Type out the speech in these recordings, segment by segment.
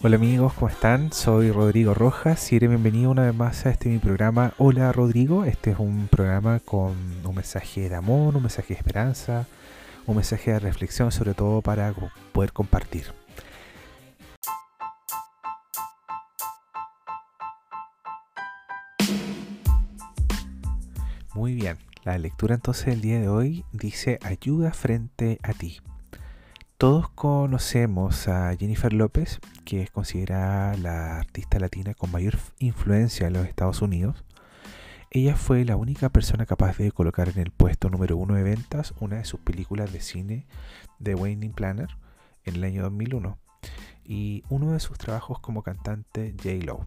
Hola amigos, ¿cómo están? Soy Rodrigo Rojas y eres bienvenido una vez más a este mi programa Hola Rodrigo. Este es un programa con un mensaje de amor, un mensaje de esperanza, un mensaje de reflexión, sobre todo para poder compartir. Muy bien, la lectura entonces del día de hoy dice ayuda frente a ti. Todos conocemos a Jennifer López, que es considerada la artista latina con mayor influencia en los Estados Unidos. Ella fue la única persona capaz de colocar en el puesto número uno de ventas una de sus películas de cine de Wayne Planner en el año 2001 y uno de sus trabajos como cantante J-Lo.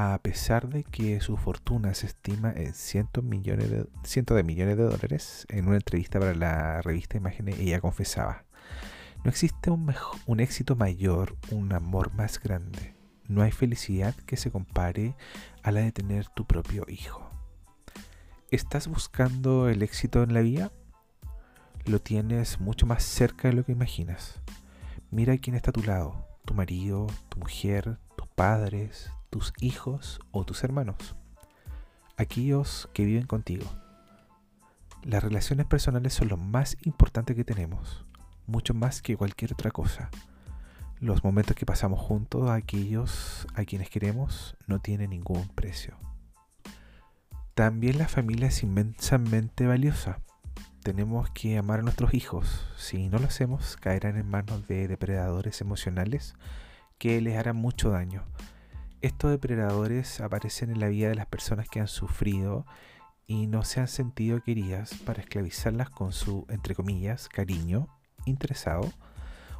A pesar de que su fortuna se estima en cientos, de, cientos de millones de dólares, en una entrevista para la revista Imágenes ella confesaba, no existe un, un éxito mayor, un amor más grande. No hay felicidad que se compare a la de tener tu propio hijo. ¿Estás buscando el éxito en la vida? Lo tienes mucho más cerca de lo que imaginas. Mira quién está a tu lado, tu marido, tu mujer, padres, tus hijos o tus hermanos. Aquellos que viven contigo. Las relaciones personales son lo más importante que tenemos mucho más que cualquier otra cosa. Los momentos que pasamos juntos a aquellos a quienes queremos no tienen ningún precio. También la familia es inmensamente valiosa. Tenemos que amar a nuestros hijos. Si no lo hacemos, caerán en manos de depredadores emocionales que les harán mucho daño. Estos depredadores aparecen en la vida de las personas que han sufrido y no se han sentido queridas para esclavizarlas con su, entre comillas, cariño interesado,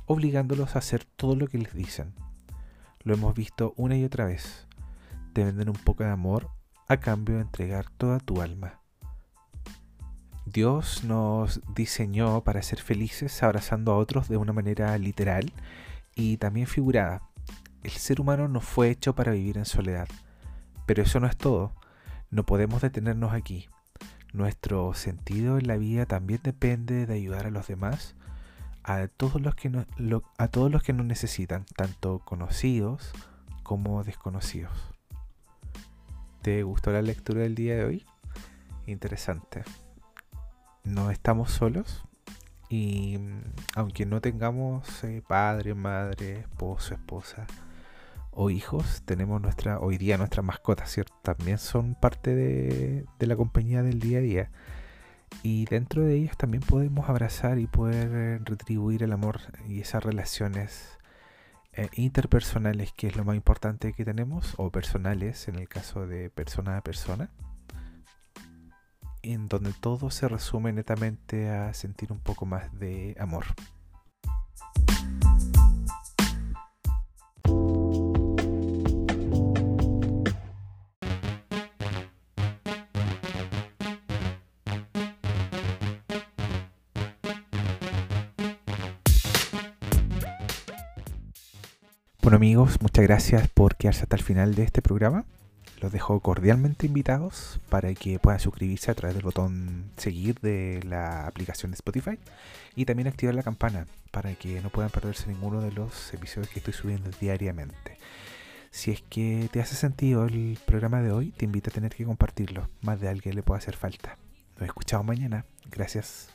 obligándolos a hacer todo lo que les dicen. Lo hemos visto una y otra vez. Te venden un poco de amor a cambio de entregar toda tu alma. Dios nos diseñó para ser felices abrazando a otros de una manera literal y también figurada. El ser humano no fue hecho para vivir en soledad. Pero eso no es todo. No podemos detenernos aquí. Nuestro sentido en la vida también depende de ayudar a los demás a todos los que, a todos los que nos necesitan, tanto conocidos como desconocidos. ¿Te gustó la lectura del día de hoy? Interesante. No estamos solos y mm, aunque no tengamos eh, padre, madre, esposo, esposa o hijos, tenemos nuestra hoy día nuestras mascotas, ¿cierto? También son parte de, de la compañía del día a día y dentro de ellas también podemos abrazar y poder eh, retribuir el amor y esas relaciones eh, interpersonales que es lo más importante que tenemos o personales en el caso de persona a persona en donde todo se resume netamente a sentir un poco más de amor. Bueno amigos, muchas gracias por quedarse hasta el final de este programa. Los dejo cordialmente invitados para que puedan suscribirse a través del botón seguir de la aplicación de Spotify y también activar la campana para que no puedan perderse ninguno de los episodios que estoy subiendo diariamente. Si es que te hace sentido el programa de hoy, te invito a tener que compartirlo. Más de alguien le puede hacer falta. Nos escuchamos mañana. Gracias.